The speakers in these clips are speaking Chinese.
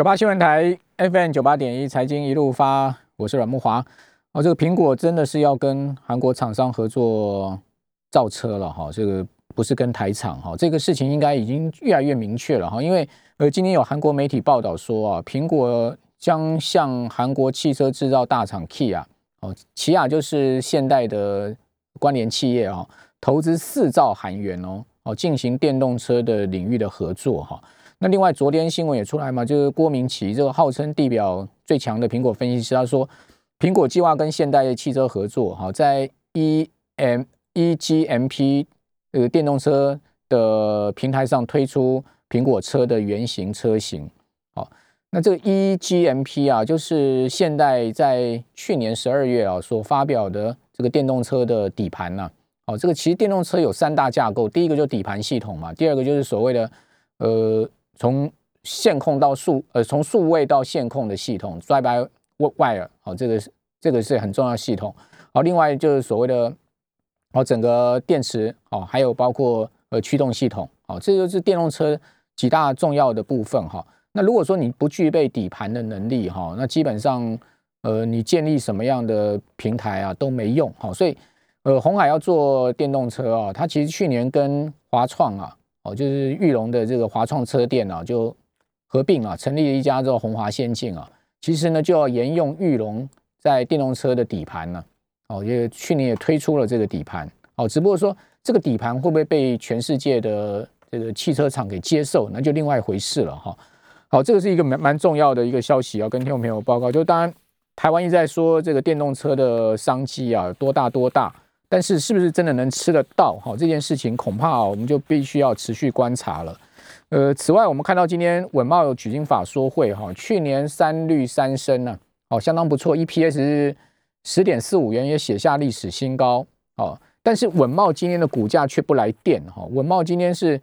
九八新闻台 FM 九八点一财经一路发，我是阮木华。哦，这个苹果真的是要跟韩国厂商合作造车了哈，这个不是跟台厂哈，这个事情应该已经越来越明确了哈。因为呃，今天有韩国媒体报道说啊，苹果将向韩国汽车制造大厂 Kia 哦，起亚就是现代的关联企业啊，投资四兆韩元哦哦，进行电动车的领域的合作哈。那另外，昨天新闻也出来嘛，就是郭明奇这个号称地表最强的苹果分析师，他说，苹果计划跟现代汽车合作，哈，在 E M E G M P 呃电动车的平台上推出苹果车的原型车型。好，那这个 E G M P 啊，就是现代在去年十二月啊所发表的这个电动车的底盘呐。哦，这个其实电动车有三大架构，第一个就底盘系统嘛，第二个就是所谓的呃。从线控到数，呃，从数位到线控的系统，drive by wire，好，这个是这个是很重要系统。好，另外就是所谓的，好，整个电池，哦，还有包括呃驱动系统，好，这就是电动车几大重要的部分哈。那如果说你不具备底盘的能力哈，那基本上呃你建立什么样的平台啊都没用，好，所以呃红海要做电动车啊，它其实去年跟华创啊。哦，就是玉龙的这个华创车店啊，就合并啊，成立了一家叫宏华先进啊。其实呢，就要沿用玉龙在电动车的底盘呢。哦，也去年也推出了这个底盘。哦，只不过说这个底盘会不会被全世界的这个汽车厂给接受，那就另外一回事了哈。好，这个是一个蛮蛮重要的一个消息，要跟听众朋友报告。就当然，台湾一直在说这个电动车的商机啊，多大多大。但是是不是真的能吃得到？哈，这件事情恐怕我们就必须要持续观察了。呃，此外，我们看到今天稳茂有举行法说会，哈，去年三绿三升呢，哦，相当不错，EPS 是十点四五元，也写下历史新高。哦，但是稳茂今天的股价却不来电，哈，稳茂今天是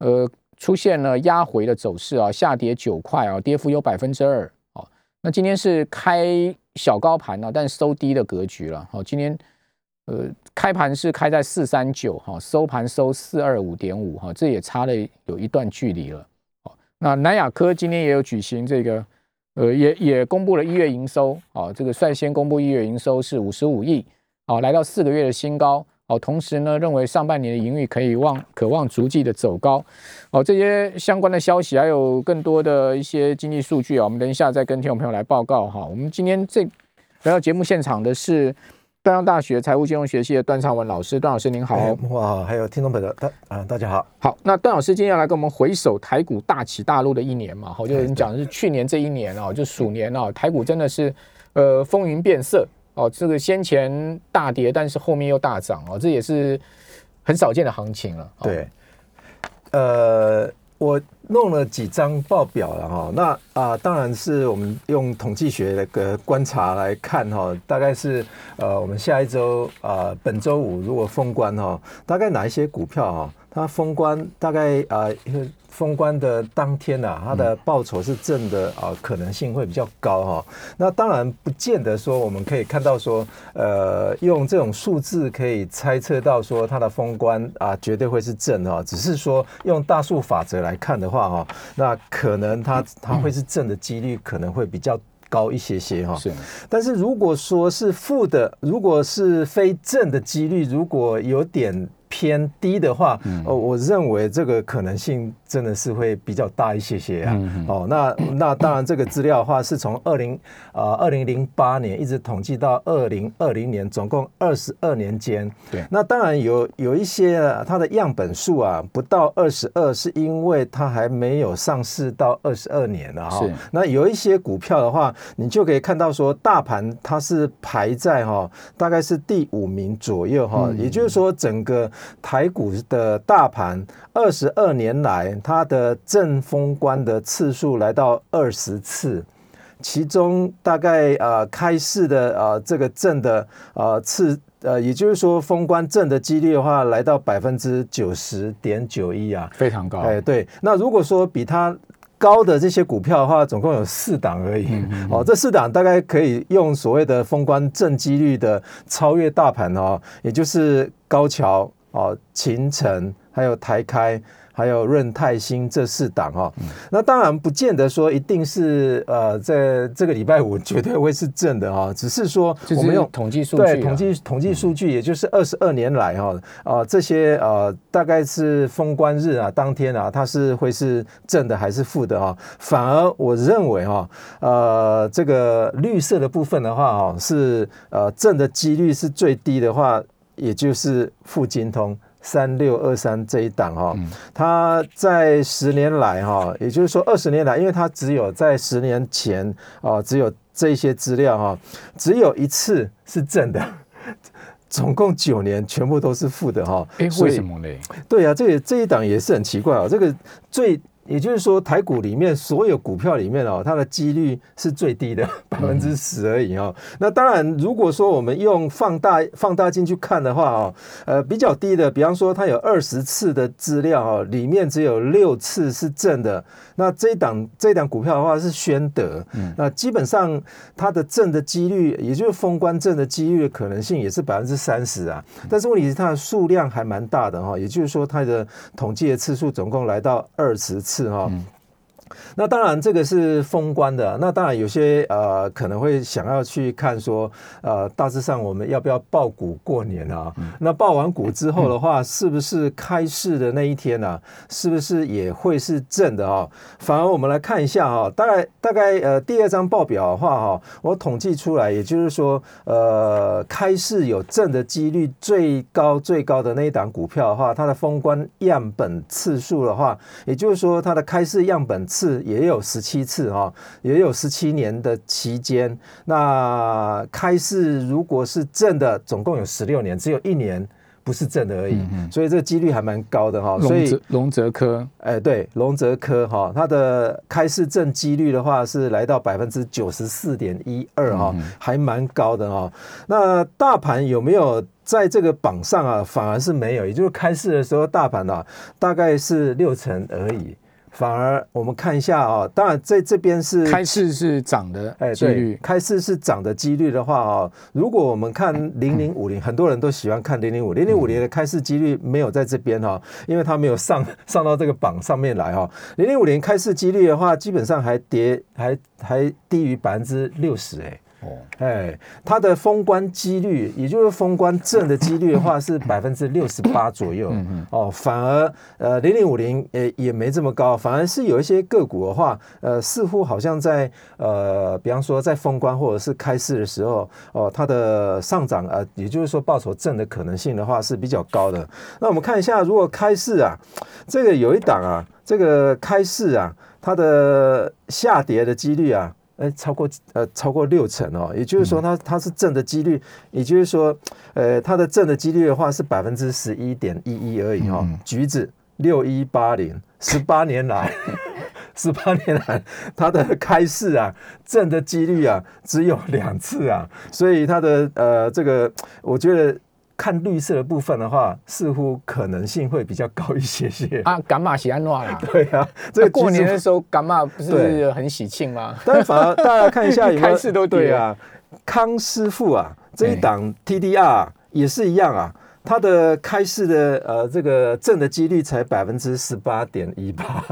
呃出现了压回的走势啊，下跌九块啊，跌幅有百分之二。哦，那今天是开小高盘呢，但收低的格局了。好，今天。呃，开盘是开在四三九哈，收盘收四二五点五哈，这也差了有一段距离了。哦，那南亚科今天也有举行这个，呃，也也公布了一月营收啊，这个率先公布一月营收是五十五亿，啊，来到四个月的新高。哦，同时呢，认为上半年的盈余可以望渴望逐季的走高。哦，这些相关的消息还有更多的一些经济数据啊，我们等一下再跟听众朋友来报告哈。我们今天这来到节目现场的是。中央大学财务金融学系的段昌文老师，段老师您好，哇，还有听众朋友，大啊，大家好，好，那段老师今天要来跟我们回首台股大起大落的一年嘛，好，就是你讲的是去年这一年哦，就鼠年哦，台股真的是呃风云变色哦，这个先前大跌，但是后面又大涨哦，这也是很少见的行情了，对，呃。我弄了几张报表了哈，那啊，当然是我们用统计学的个观察来看哈，大概是呃，我们下一周啊，本周五如果封关哈，大概哪一些股票哈，它封关大概啊。封关的当天呐，它的报酬是正的啊，可能性会比较高哈。那当然不见得说我们可以看到说，呃，用这种数字可以猜测到说它的封关啊绝对会是正哈。只是说用大数法则来看的话哈，那可能它 它会是正的几率可能会比较高一些些哈。是。但是如果说是负的，如果是非正的几率，如果有点。偏低的话，哦，我认为这个可能性真的是会比较大一些些啊。哦，那那当然，这个资料的话是从二零啊二零零八年一直统计到二零二零年，总共二十二年间。对，那当然有有一些它的样本数啊不到二十二，是因为它还没有上市到二十二年了哈。那有一些股票的话，你就可以看到说，大盘它是排在哈大概是第五名左右哈，也就是说整个。台股的大盘二十二年来，它的正封关的次数来到二十次，其中大概呃开市的呃这个正的呃次呃，也就是说封关正的几率的话，来到百分之九十点九一啊，非常高。哎，对。那如果说比它高的这些股票的话，总共有四档而已。哦，这四档大概可以用所谓的封关正几率的超越大盘哦，也就是高桥。哦，秦城还有台开，还有润泰新这四档哈。那当然不见得说一定是呃在这个礼拜五绝对会是正的哈，只是说我们用统计数据，对统计统计数据，也就是二十二年来哈啊这些呃大概是封关日啊当天啊它是会是正的还是负的哈？反而我认为哈呃这个绿色的部分的话哈是呃正的几率是最低的话，也就是富金通。三六二三这一档哈，它在十年来哈，也就是说二十年来，因为它只有在十年前啊，只有这些资料哈，只有一次是正的，总共九年全部都是负的哈。哎，为什么呢？对啊，这这一档也是很奇怪啊，这个最。也就是说，台股里面所有股票里面哦，它的几率是最低的，百分之十而已哦。那当然，如果说我们用放大放大镜去看的话哦，呃，比较低的，比方说它有二十次的资料哦，里面只有六次是正的。那这一档这一档股票的话是宣德，那基本上它的正的几率，也就是封关正的几率的可能性也是百分之三十啊。但是问题是它的数量还蛮大的哈，也就是说它的统计的次数总共来到二十次。是哈。那当然，这个是封关的。那当然，有些呃可能会想要去看说，呃，大致上我们要不要报股过年啊？那报完股之后的话，是不是开市的那一天呢？是不是也会是正的啊？反而我们来看一下啊，大概大概呃第二张报表的话哈，我统计出来，也就是说，呃，开市有正的几率最高最高的那一档股票的话，它的封关样本次数的话，也就是说它的开市样本次。次也有十七次哈，也有十七年的期间。那开市如果是正的，总共有十六年，只有一年不是正的而已，所以这个几率还蛮高的哈。所以龙泽科，哎，对，龙泽科哈，它的开市正几率的话是来到百分之九十四点一二哈，还蛮高的哈。那大盘有没有在这个榜上啊？反而是没有，也就是开市的时候，大盘啊大概是六成而已。反而我们看一下啊，当然在这边是开市是涨的哎，对，开市是涨的几率的话啊，如果我们看零零五零，很多人都喜欢看零零五零零五零的开市几率没有在这边哈，因为它没有上 上到这个榜上面来哈。零零五零开市几率的话，基本上还跌还还低于百分之六十哎。哦，哎，它的封关几率，也就是封关正的几率的话，是百分之六十八左右。哦，反而呃零零五零也也没这么高，反而是有一些个股的话，呃，似乎好像在呃，比方说在封关或者是开市的时候，哦，它的上涨呃，也就是说报酬正的可能性的话是比较高的。那我们看一下，如果开市啊，这个有一档啊，这个开市啊，它的下跌的几率啊。哎，超过呃超过六成哦，也就是说它它是正的几率，也就是说，呃，它的正的几率的话是百分之十一点一一而已哈。橘子六一八零，十八年来，十八年来它的开市啊，正的几率啊只有两次啊，所以它的呃这个我觉得。看绿色的部分的话，似乎可能性会比较高一些些 啊。伽马喜安诺啦，对啊，这个过年的时候伽马不是很喜庆吗？但反而大家看一下有，开市都对啊。康师傅啊，这一档 TDR 也是一样啊，它的开市的呃这个正的几率才百分之十八点一八，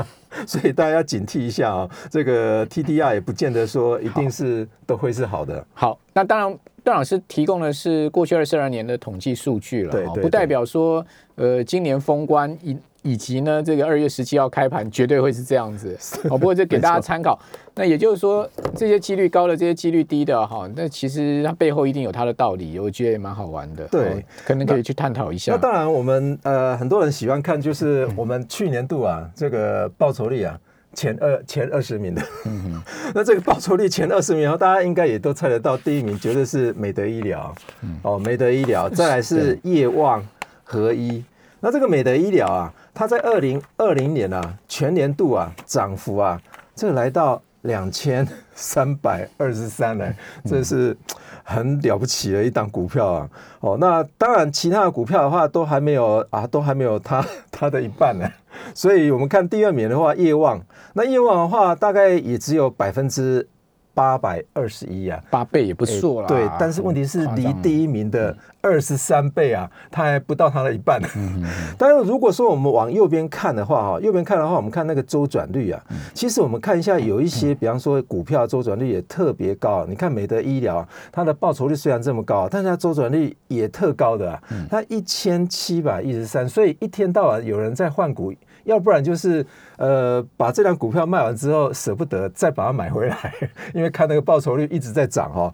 所以大家要警惕一下啊。这个 TDR 也不见得说一定是都会是好的。好，那当然。段老师提供的是过去二十二年的统计数据了，不代表说，呃，今年封关以以及呢，这个二月十七号开盘绝对会是这样子。哦，不过这给大家参考。那也就是说，这些几率高的，这些几率低的，哈，那其实它背后一定有它的道理，我觉得也蛮好玩的。对，可能可以去探讨一下。那当然，我们呃很多人喜欢看，就是我们去年度啊，这个报酬率啊。前二前二十名的，那这个报酬率前二十名，大家应该也都猜得到，第一名绝对是美德医疗，哦，美德医疗，再来是业旺合一。那这个美德医疗啊，它在二零二零年啊，全年度啊，涨幅啊，这来到两千三百二十三呢，这是很了不起的一档股票啊。哦，那当然其他的股票的话，都还没有啊，都还没有它它的一半呢。所以我们看第二名的话，业旺，那业旺的话大概也只有百分之八百二十一啊，八倍也不错了。对，但是问题是离第一名的二十三倍啊，它还不到它的一半。但是如果说我们往右边看的话，哈，右边看的话，我们看那个周转率啊，其实我们看一下，有一些，比方说股票周转率也特别高。你看美德医疗，它的报酬率虽然这么高，但是它周转率也特高的啊，它一千七百一十三，所以一天到晚有人在换股。要不然就是，呃，把这辆股票卖完之后舍不得再把它买回来，因为看那个报酬率一直在涨哈，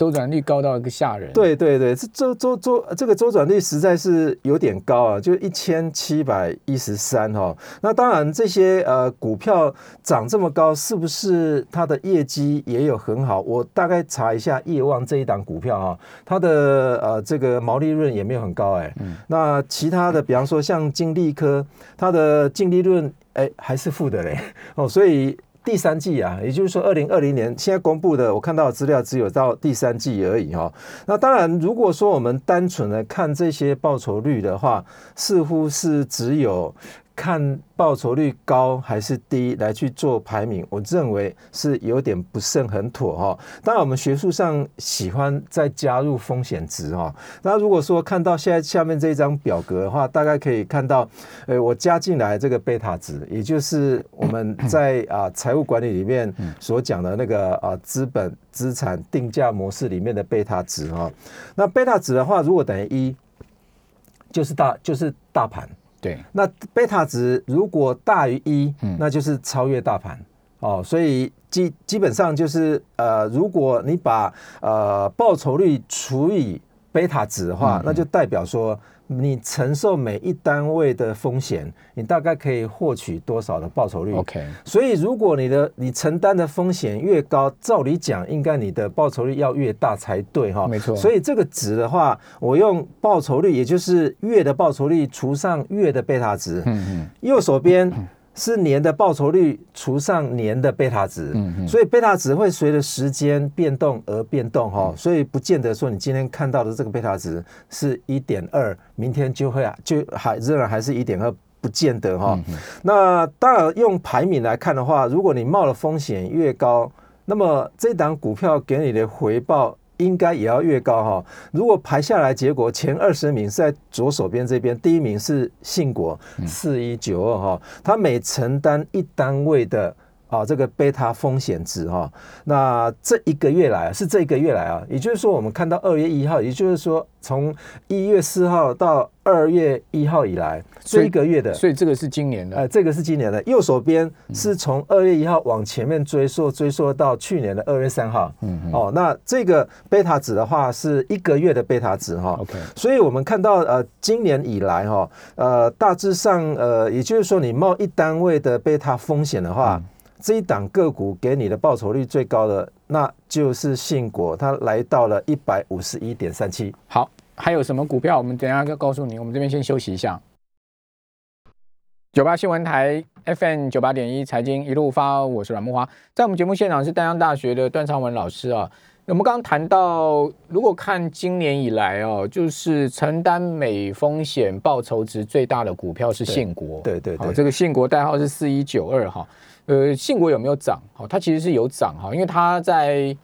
周转率高到一个吓人。对对对，这周周周这个周转率实在是有点高啊，就一千七百一十三哈。那当然这些呃股票涨这么高，是不是它的业绩也有很好？我大概查一下业旺这一档股票啊，它的呃这个毛利润也没有很高哎。嗯。那其他的，比方说像金利科，它的净利润哎还是负的嘞哦，所以第三季啊，也就是说二零二零年现在公布的，我看到的资料只有到第三季而已哈。那当然，如果说我们单纯的看这些报酬率的话，似乎是只有。看报酬率高还是低来去做排名，我认为是有点不甚很妥哈。当然，我们学术上喜欢再加入风险值哈。那如果说看到现在下面这一张表格的话，大概可以看到，呃，我加进来这个贝塔值，也就是我们在啊财务管理里面所讲的那个啊资本资产定价模式里面的贝塔值哈。那贝塔值的话，如果等于一，就是大就是大盘。对，那贝塔值如果大于一，那就是超越大盘。哦，所以基基本上就是呃，如果你把呃报酬率除以贝塔值的话，那就代表说。你承受每一单位的风险，你大概可以获取多少的报酬率？OK。所以如果你的你承担的风险越高，照理讲应该你的报酬率要越大才对哈。没错。所以这个值的话，我用报酬率，也就是月的报酬率除上月的贝塔值。嗯嗯。右手边。是年的报酬率除上年的贝塔值，所以贝塔值会随着时间变动而变动哈，所以不见得说你今天看到的这个贝塔值是一点二，明天就会啊就还仍然还是一点二，不见得哈。那当然用排名来看的话，如果你冒的风险越高，那么这档股票给你的回报。应该也要越高哈。如果排下来，结果前二十名是在左手边这边，第一名是信国四一九二哈，它每承担一单位的啊这个贝塔风险值哈。那这一个月来是这一个月来啊，也就是说我们看到二月一号，也就是说从一月四号到。二月一号以来，这一个月的，所以这个是今年的，呃，这个是今年的。右手边是从二月一号往前面追溯，追溯到去年的二月三号。嗯，哦，那这个贝塔值的话是一个月的贝塔值哈。OK，所以我们看到呃，今年以来哈，呃，大致上呃，也就是说你冒一单位的贝塔风险的话，这一档个股给你的报酬率最高的，那就是信国，它来到了一百五十一点三七。好。还有什么股票？我们等下要告诉你。我们这边先休息一下。九八新闻台 FM 九八点一财经一路发，我是阮木花。在我们节目现场是丹阳大学的段昌文老师啊。我们刚刚谈到，如果看今年以来哦，就是承担美风险报酬值最大的股票是信国。对对对，这个信国代号是四一九二哈。呃，信国有没有涨？好，它其实是有涨哈，因为它在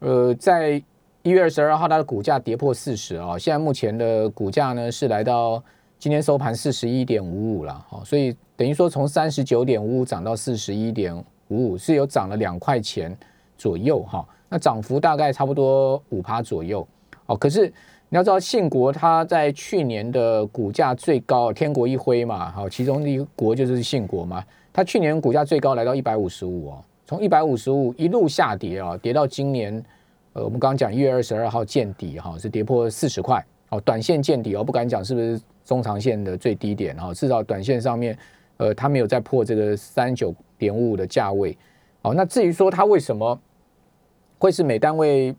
呃在。一月二十二号，它的股价跌破四十啊，现在目前的股价呢是来到今天收盘四十一点五五了，好，所以等于说从三十九点五五涨到四十一点五五，是有涨了两块钱左右哈，那涨幅大概差不多五趴左右，哦，可是你要知道信国它在去年的股价最高，天国一辉嘛，好，其中一国就是信国嘛，它去年股价最高来到一百五十五哦，从一百五十五一路下跌啊，跌到今年。呃，我们刚刚讲一月二十二号见底哈，是跌破四十块哦，短线见底哦，不敢讲是不是中长线的最低点哈，至少短线上面，呃，它没有再破这个三九点五五的价位，哦，那至于说它为什么会是每单位？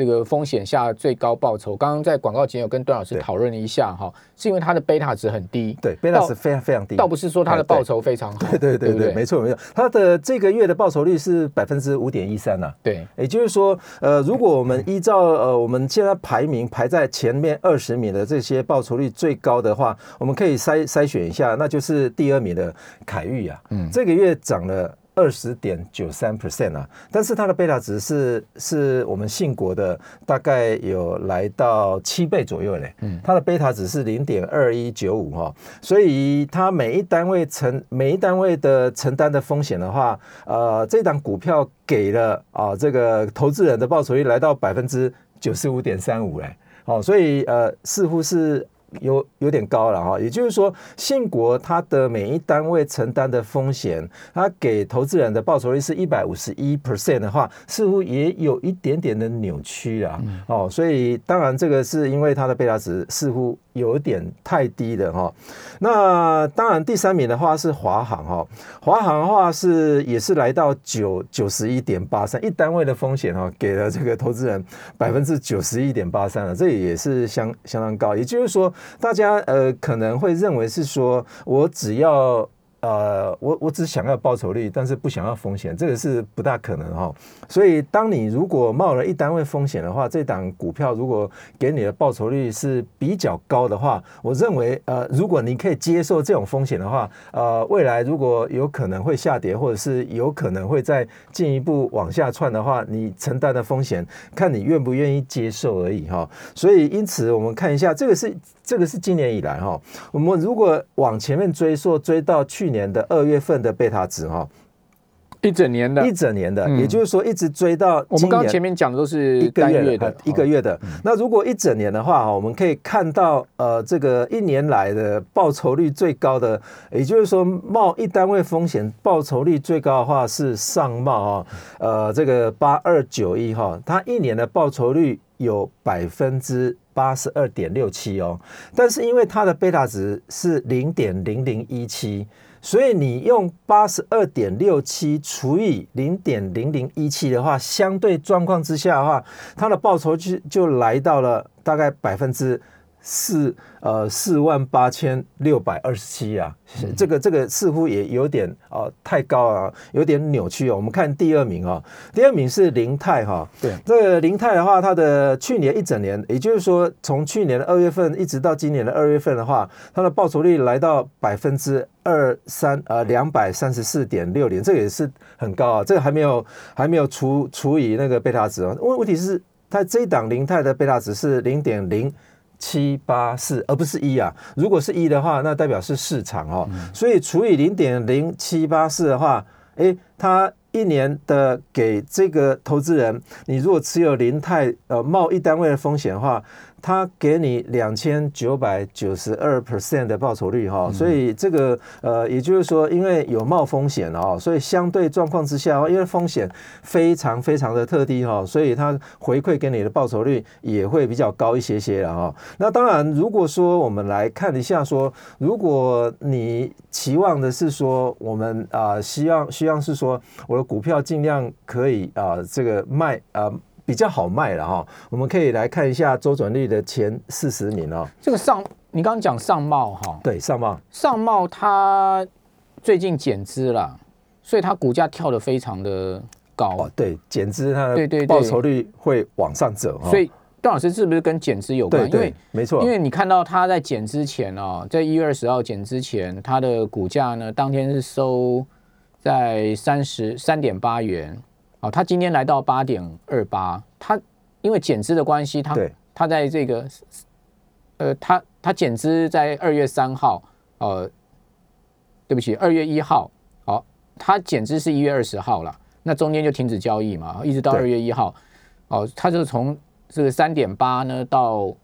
这个风险下最高报酬，刚刚在广告前有跟段老师讨论了一下哈，是因为它的贝塔值很低，对，贝塔值非常非常低，倒不是说它的报酬非常好，对对对对，没错没错，它的这个月的报酬率是百分之五点一三呐，对，也就是说，呃，如果我们依照呃我们现在排名排在前面二十名的这些报酬率最高的话，我们可以筛筛选一下，那就是第二名的凯域啊，嗯，这个月涨了。二十点九三 percent 啊，但是它的贝塔值是是我们信国的大概有来到七倍左右嘞，嗯，它的贝塔值是零点二一九五哈，所以它每一单位承每一单位的承担的风险的话，呃，这档股票给了啊这个投资人的报酬率来到百分之九十五点三五嘞，哦，所以呃似乎是。有有点高了哈，也就是说，信国它的每一单位承担的风险，它给投资人的报酬率是一百五十一 percent 的话，似乎也有一点点的扭曲啊。哦，所以当然这个是因为它的贝塔值似乎。有点太低的哈，那当然第三名的话是华航哈，华航的话是也是来到九九十一点八三，一单位的风险哈，给了这个投资人百分之九十一点八三了，这也是相相当高，也就是说大家呃可能会认为是说我只要。呃，我我只想要报酬率，但是不想要风险，这个是不大可能哈。所以，当你如果冒了一单位风险的话，这档股票如果给你的报酬率是比较高的话，我认为呃，如果你可以接受这种风险的话，呃，未来如果有可能会下跌，或者是有可能会再进一步往下窜的话，你承担的风险，看你愿不愿意接受而已哈。所以，因此我们看一下，这个是这个是今年以来哈，我们如果往前面追溯，追到去。年的二月份的贝塔值哈，一整年的，一整年的，也就是说一直追到我们刚前面讲的都是一个月的，一个月的。那如果一整年的话哈，我们可以看到呃，这个一年来的报酬率最高的，也就是说冒一单位风险报酬率最高的话是上冒啊，呃，这个八二九一哈，它一年的报酬率有百分之。八十二点六七哦，但是因为它的贝塔值是零点零零一七，所以你用八十二点六七除以零点零零一七的话，相对状况之下的话，它的报酬就就来到了大概百分之。四呃四万八千六百二十七啊，这个这个似乎也有点啊太高啊，有点扭曲哦。我们看第二名啊，第二名是林泰哈，对，这个林泰的话，它的去年一整年，也就是说从去年的二月份一直到今年的二月份的话，它的报酬率来到百分之二三呃两百三十四点六零，这个也是很高啊。这个还没有还没有除除以那个贝塔值啊，问问题是它这一档林泰的贝塔值是零点零。七八四，而不是一啊。如果是一的话，那代表是市场哦。所以除以零点零七八四的话，诶，它一年的给这个投资人，你如果持有零泰呃贸易单位的风险的话。他给你两千九百九十二 percent 的报酬率哈，所以这个呃，也就是说，因为有冒风险哦，所以相对状况之下，因为风险非常非常的特低哈，所以它回馈给你的报酬率也会比较高一些些了哈。那当然，如果说我们来看一下说，如果你期望的是说，我们啊希望希望是说，我的股票尽量可以啊这个卖啊。比较好卖了哈，我们可以来看一下周转率的前四十名哦。这个上，你刚刚讲上茂哈，对上茂，上茂它最近减资了，所以它股价跳得非常的高。哦，对，减资它的报酬率会往上走。所以段老师是不是跟减资有关？因为没错，因为你看到它在减之前哦，在一月二十号减之前，它的股价呢当天是收在三十三点八元。哦，它今天来到八点二八，它因为减资的关系，它它在这个呃，它它减资在二月三号，呃，对不起，二月一号，好，它减资是一月二十号了，那中间就停止交易嘛，一直到二月一号，哦，它就从这个三点八呢到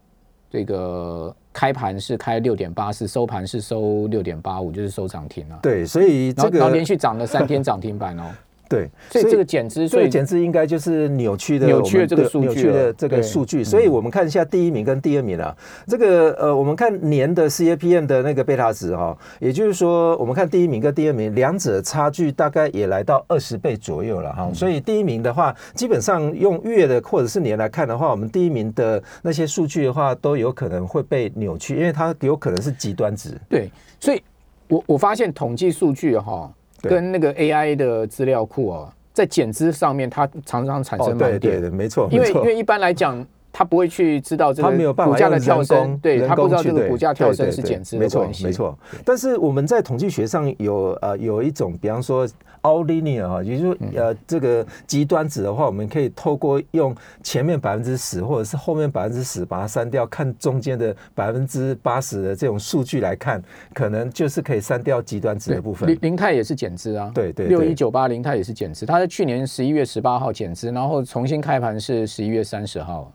这个开盘是开六点八四，收盘是收六点八五，就是收涨停了。对，所以这个连续涨了三天涨停板哦。对，所以这个减资，所以减资应该就是扭曲的扭曲的这个数据，扭曲的这个数据。所以我们看一下第一名跟第二名啊，这个呃，我们看年的 CAPM 的那个贝塔值哈，也就是说，我们看第一名跟第二名，两者差距大概也来到二十倍左右了哈。所以第一名的话，基本上用月的或者是年来看的话，我们第一名的那些数据的话，都有可能会被扭曲，因为它有可能是极端值。对，所以我我发现统计数据哈。跟那个 AI 的资料库哦，在减资上面，它常常产生盲点。对对对，没错。因为因为一般来讲，他不会去知道这个股价的跳升对他不知道这个股价跳升是减资没错的关系，没错。但是我们在统计学上有呃有一种，比方说 all linear 哈，也就是呃这个极端值的话，我们可以透过用前面百分之十或者是后面百分之十把它删掉，看中间的百分之八十的这种数据来看，可能就是可以删掉极端值的部分。林。林泰也是减资啊，对对对。六一九八林泰也是减资，它在去年十一月十八号减资，然后重新开盘是十一月三十号，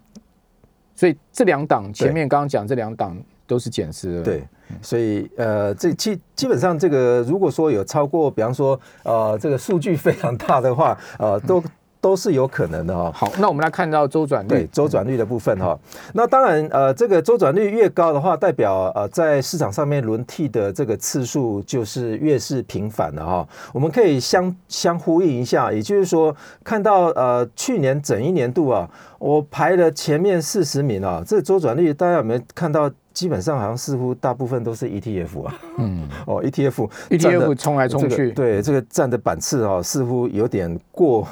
所以这两档前面刚刚讲这两档都是减资的，对，所以呃，这基基本上这个如果说有超过，比方说呃这个数据非常大的话，呃都都是有可能的哈、好，那我们来看到周转率。对率，周转率的部分哈，那当然呃，这个周转率越高的话，代表呃在市场上面轮替的这个次数就是越是频繁的哈。我们可以相相呼应一下，也就是说，看到呃去年整一年度啊，我排了前面四十名啊，这周转率大家有没有看到？基本上好像似乎大部分都是 ETF 啊，嗯。哦 ETF，ETF 冲来冲这个去，对这个占的板次哦，似乎有点过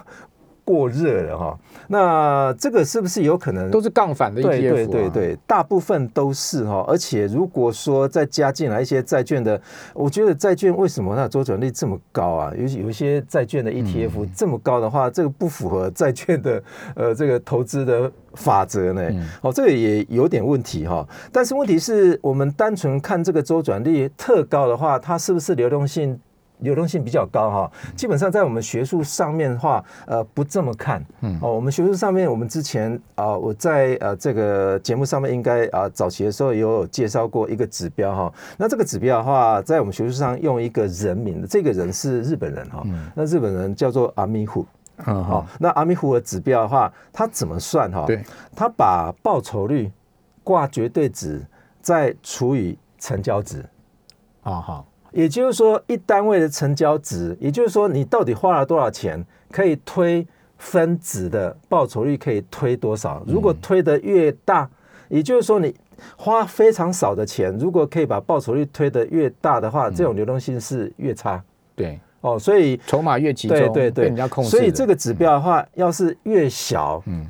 过热了哈。那这个是不是有可能？都是杠反的 ETF，、啊、对对对对，大部分都是哈。而且如果说再加进来一些债券的，我觉得债券为什么它的周转率这么高啊？有有一些债券的 ETF 这么高的话，这个不符合债券的 呃这个投资的法则呢。哦，这个也有点问题哈。但是问题是我们单纯看这个周转率特高的话，它是不是流动性？流动性比较高哈，基本上在我们学术上面的话，呃，不这么看。嗯，哦，我们学术上面，我们之前啊、我在呃这个节目上面应该啊、早期的时候也有介绍过一个指标哈。那这个指标的话，在我们学术上用一个人名，这个人是日本人哈。那日本人叫做阿米虎。嗯好、好，那阿米虎的指标的话，他怎么算哈？对，他把报酬率挂绝对值，再除以成交值。好好，也就是说，一单位的成交值，也就是说，你到底花了多少钱，可以推分子的报酬率可以推多少？如果推得越大，也就是说你花非常少的钱，如果可以把报酬率推得越大的话，这种流动性是越差。对，哦。所以筹码越集中，对对对。被人家控制，所以这个指标的话，要是越小，嗯。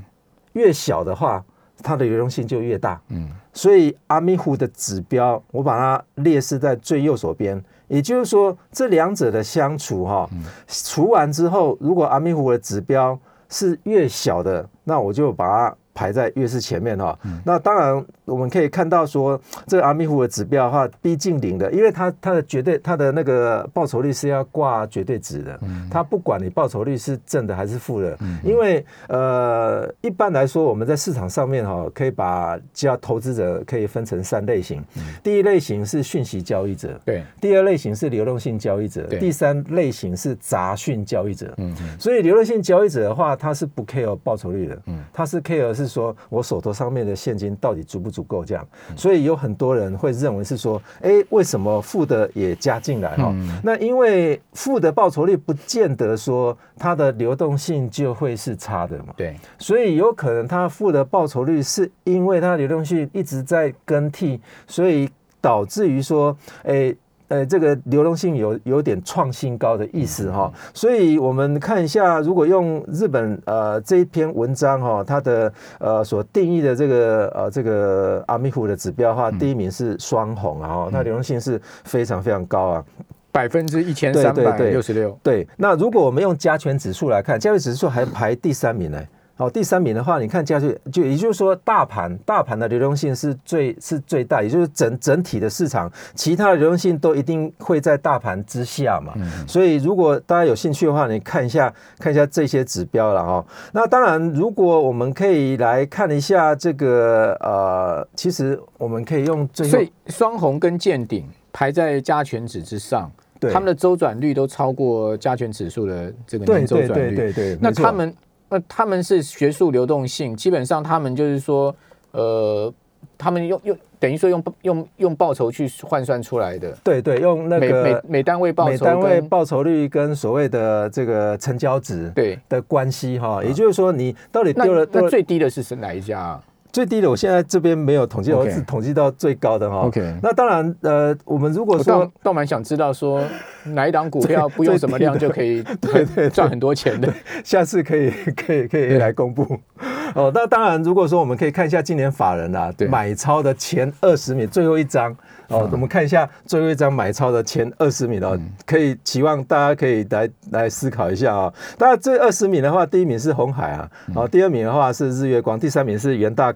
越小的话，它的流动性就越大。嗯所以阿米湖的指标，我把它列示在最右手边。也就是说，这两者的相除哈，除完之后，如果阿米湖的指标是越小的，那我就把它排在越是前面哈。那当然，我们可以看到说，这个阿米湖的指标的话，逼近零的，因为它它的绝对它的那个报酬率是要挂绝对值的，它不管你报酬率是正的还是负的，因为呃，一般来说我们在市场上面哈，可以把叫投资者可以分成三类型，第一类型是讯息交易者，对，第二类型是流动性交易者，对。第三类型是杂讯交易者。嗯所以流动性交易者的话，他是不 care 报酬率的，嗯。他是 care 是说我手头上面的现金到底足不足够这样。嗯所以有很多人会认为是说，哎，为什么负的也加进来哈？嗯那因为负的报酬率不见得说它的流动性就会是差的嘛。对，所以有可能它负的报酬率是因为它的流动性一直在更替，所以导致于说，诶。呃，这个流动性有有点创新高的意思哈，所以我们看一下，如果用日本呃这一篇文章哈，它的呃所定义的这个呃这个阿米虎的指标的话，第一名是双红啊，哈，它流动性是非常非常高啊。百分之一千三百六十六，对，那如果我们用加权指数来看，加权指数还排第三名呢。好，第三名的话，你看加权就也就是说，大盘大盘的流动性是最是最大，也就是整整体的市场，其他的流动性都一定会在大盘之下嘛。所以如果大家有兴趣的话，你看一下看一下这些指标了哈。那当然，如果我们可以来看一下这个呃，其实我们可以用最后所以双红跟见顶排在加权指之上，对他们的周转率都超过加权指数的这个对年周转率。对对对，那没错他们那他们是学术流动性，基本上他们就是说，呃，他们用用等于说用用用报酬去换算出来的，对对用那每个每每单位报酬每单位报酬率跟所谓的这个成交值对。的关系哈，也就是说你到底那丢了那最低的是是哪一家啊？最低的，我现在这边没有统计，我只统计到最高的哈。OK 那当然呃，我们如果说倒蛮想知道说哪一档股票不用什么量就可以 对对对赚很多钱的。下次可以 可以可以来公布。哦，那当然，如果说我们可以看一下今年法人啊对买超的前二十名，最后一张哦，我们看一下最后一张买超的前二十名哦，可以期望大家可以来来思考一下啊、当然，这二十名的话，第一名是红海啊，哦，第二名的话是日月光，第三名是元大。